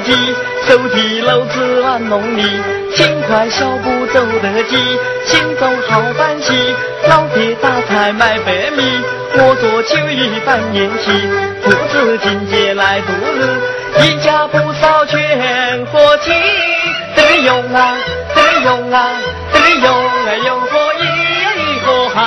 太阳偏西晒该急，手提篓子玩农历，轻快小步走得急，心中好欢喜。老爹打柴卖白米，我做秋衣办宴席，父子进节来度日，一家不少全和气。得用啊，得用啊，得用啊，用火一个汗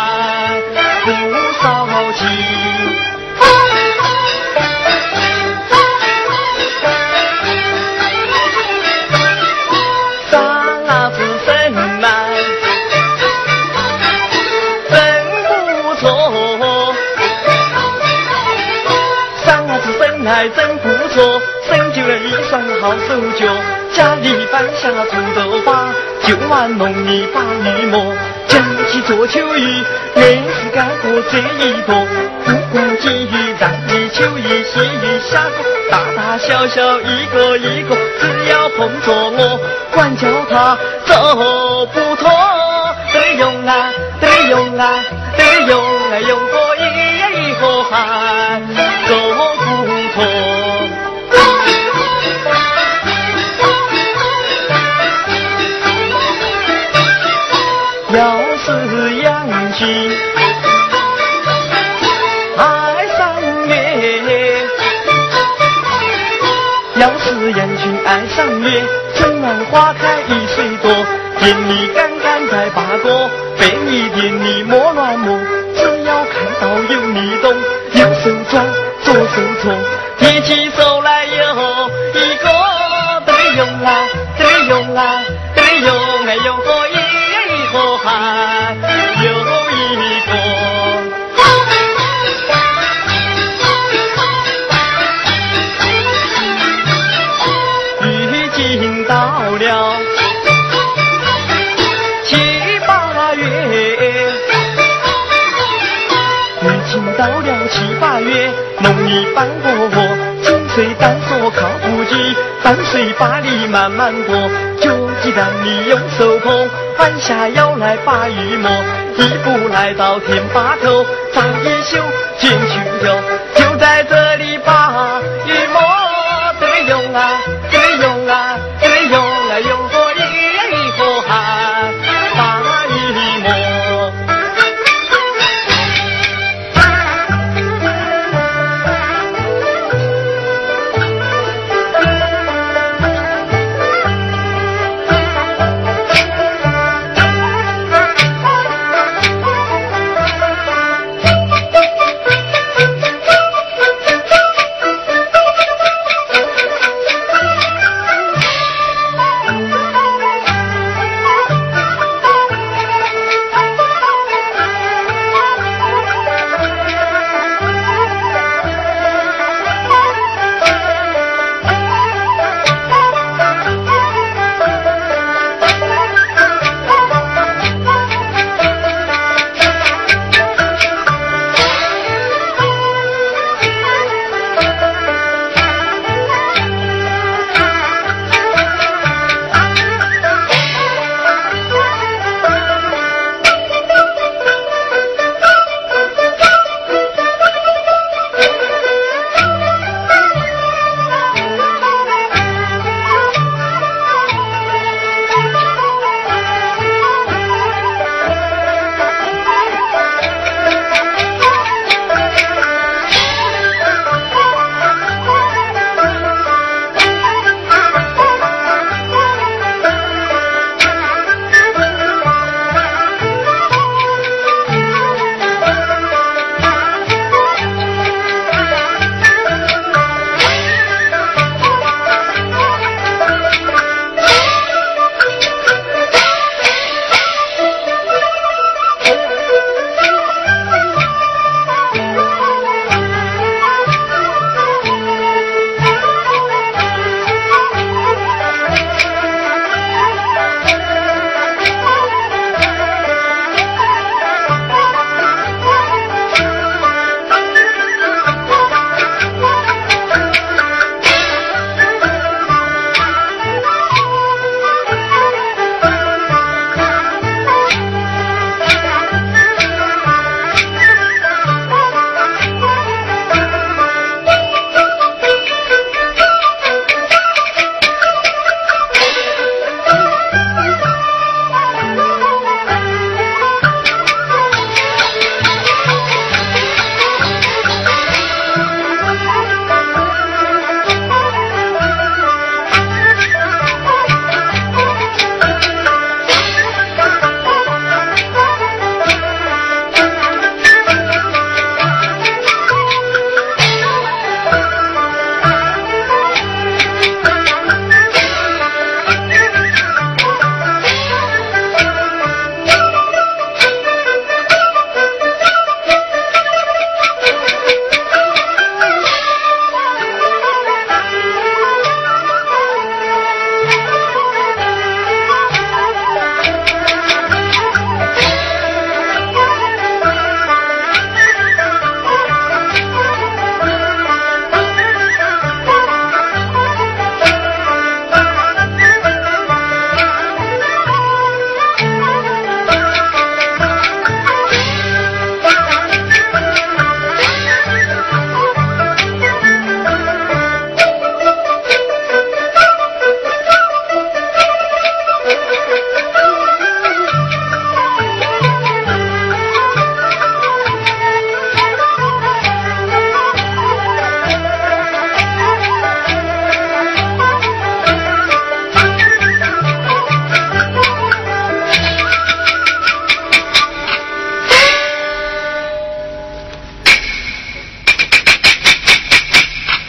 真不错，生就了一双好手脚。家里放下锄头把，就玩农泥把泥磨。讲起做秋衣，硬是干过这一多。不管几鱼，让鱼、秋衣、细鱼、虾果，大大小小一个一个，只要碰着我，管叫他走不脱。得用啊，得用啊，得用啊，用过一盒汗。爱上月，要是人群爱上月，春暖花开一岁多，田里干干栽八个，被你店里莫乱摸，只要看到有你动，右手抓，左手搓，提起翻过活，紧随单说靠不急，伴随把你慢慢过。就鸡蛋你用手捧，弯下腰来把鱼摸。一步来到天坝头，扎一袖进去跳，就在这里把鱼摸。得用啊，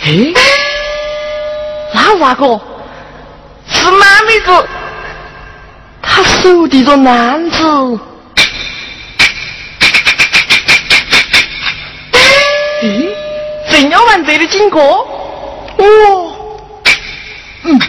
哎，那咋个？是哪妹子，她手提着篮子。咦，正要往这里经过，哦，嗯。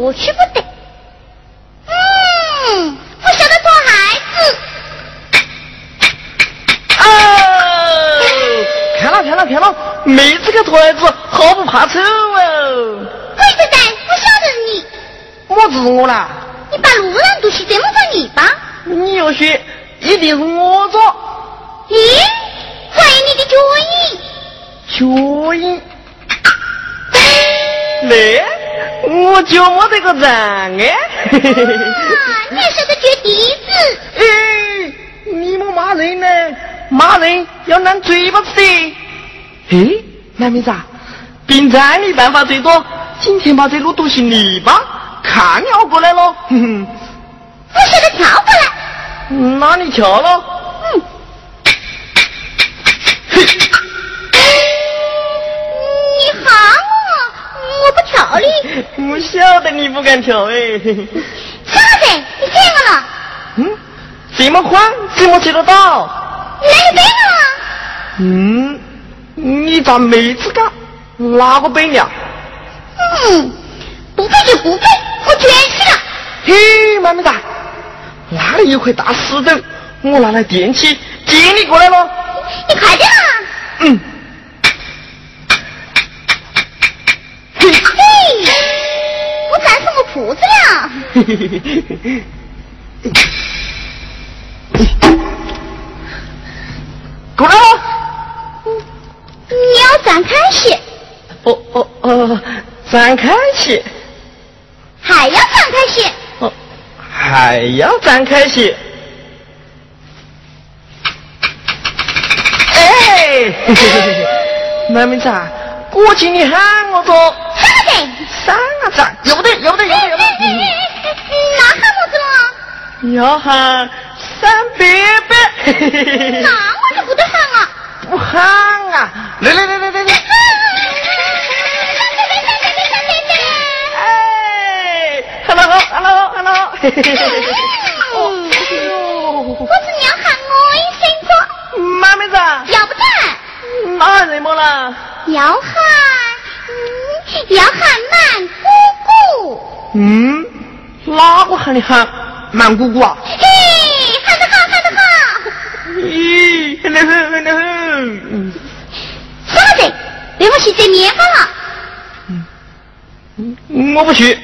过去不得。嗯，不晓得拖孩子。哦，看了看了看了，妹子个拖孩子好不怕丑哦。鬼子蛋，不晓得你。么子我啦？你把路上堵些这么多泥巴。你又说，一定是我做。咦，怀疑你的脚印。脚印，那我就没这个人哎。你还晓得脚底子？哎，你们骂人呢，骂人要拿嘴巴子的。哎，那妹子，平常你办法最多，今天把这路东西泥巴，看要过来了。哼哼，我晓得跳过来。那你跳了？嗯。我晓得你不敢跳哎。小子？你怎么了？嗯，这么宽怎么接得到？你来背了？嗯，你咋妹子干？哪个背了？嗯，不背就不背，我卷起了。嘿，妈咪子，那里有块大石头，我拿来垫起，接你过来了。你快点啊！裤子了，过来了。你要展开些。哦哦哦，展开些。还要展开些。哦，还要展开些。哎，妹妹子，过去你喊我做。三啊站，有不得，有不得，有不得，有不得。那喊么子了？要喊三伯伯。那我就不得喊啊。不喊啊！来来来来来来。哎，hello，hello，hello。哦我是你要喊我一声说。妈妹子。要不得。那喊什么了？要喊。要喊满姑姑。嗯，哪个喊你喊满姑姑啊？嘿，喊得好，喊得好。咦，喊得很，喊得很。嗯。啥子？对不起，这棉花了。嗯，我不去。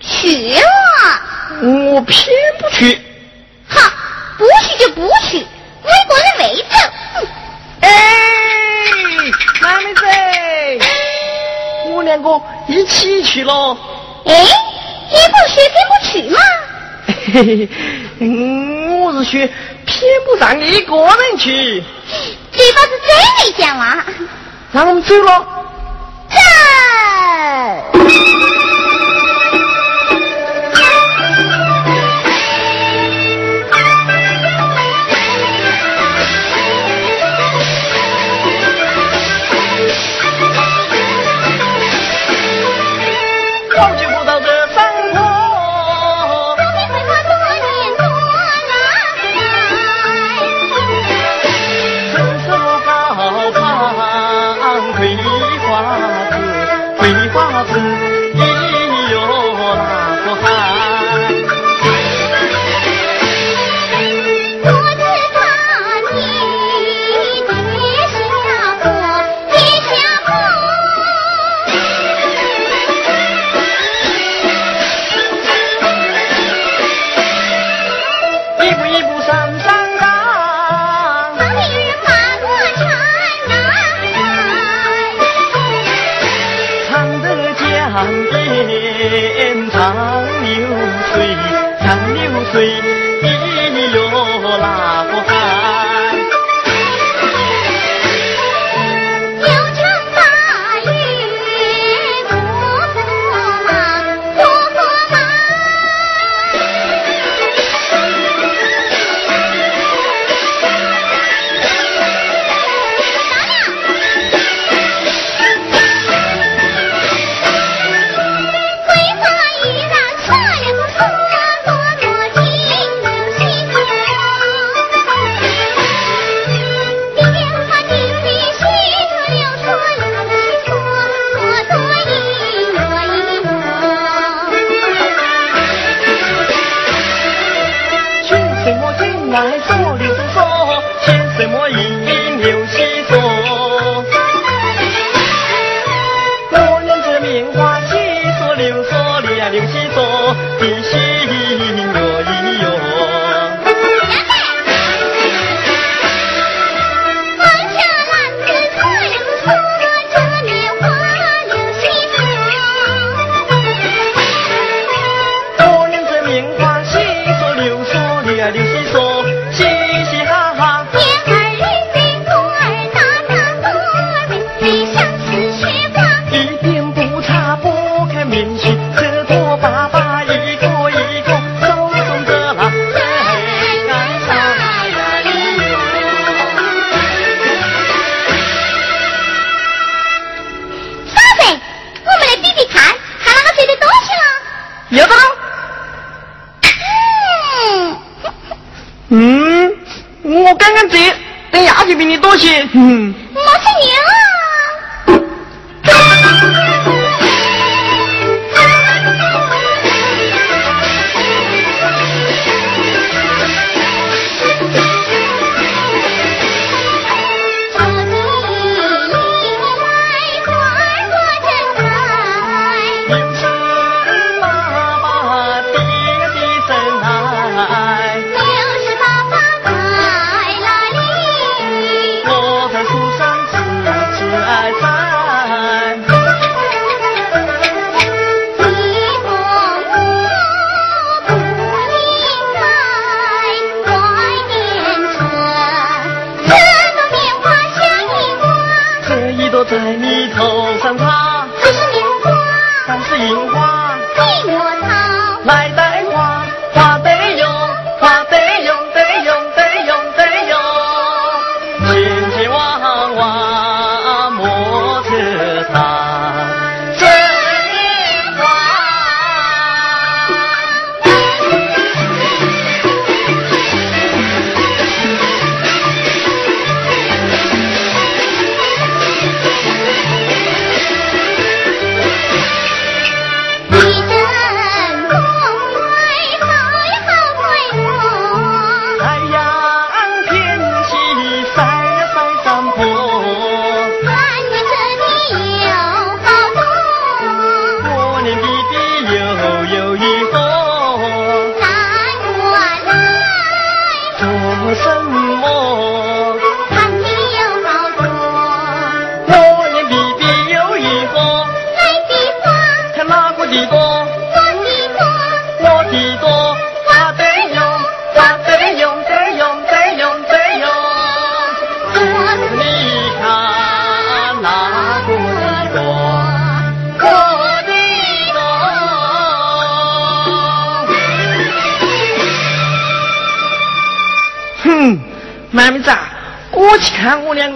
去了。我偏不去。去喽。哎，你不说偏不去吗？嘿嘿，嗯，我是说偏不让你一个人去。嘴巴子真没讲话。那我们走了。走。Father.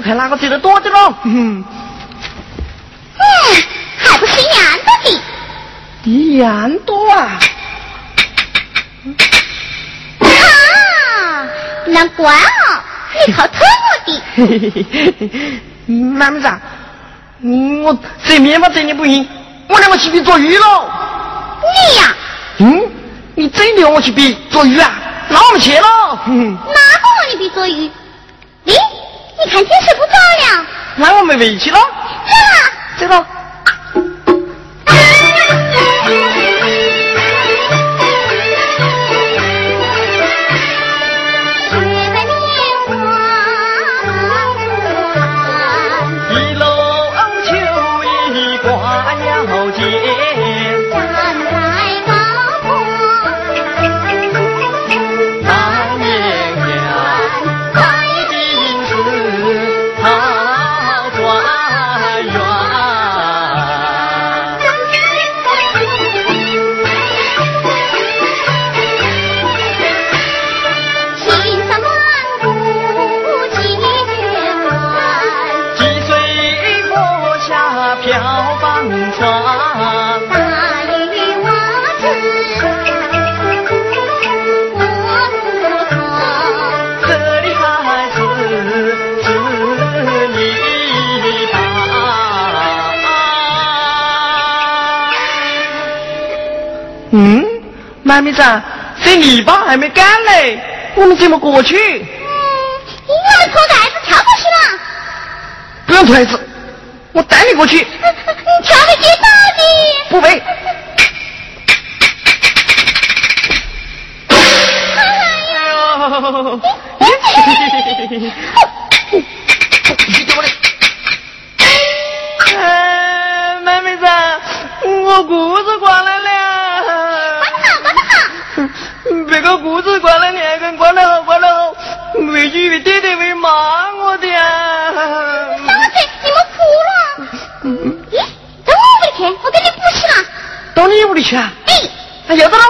看哪个追得多的喽？嗯，还不是一样多的。一样多啊！啊，难怪哦，你好偷我的。嘿嘿嘿嘿，我这面包真的不行，我两个去比捉鱼喽。你呀？嗯，你真的要我去比捉鱼啊？那我们去了。哪个让你比捉鱼？咦，你看天色不早了。那我们回去了。走了。妹子，这泥巴还没干嘞，我们怎么过去？嗯，我们脱袋子跳过去了。不用脱袋子，我带你过去。你跳会跌倒的。不会。哎呦！哎，妹妹子，我裤子光了了。个裤子光了，两个光了好，光了好，回去越爹爹会骂我的你们哭了？咦，到我屋里去，我给你补习了。到你屋里去啊？哎，那要得了。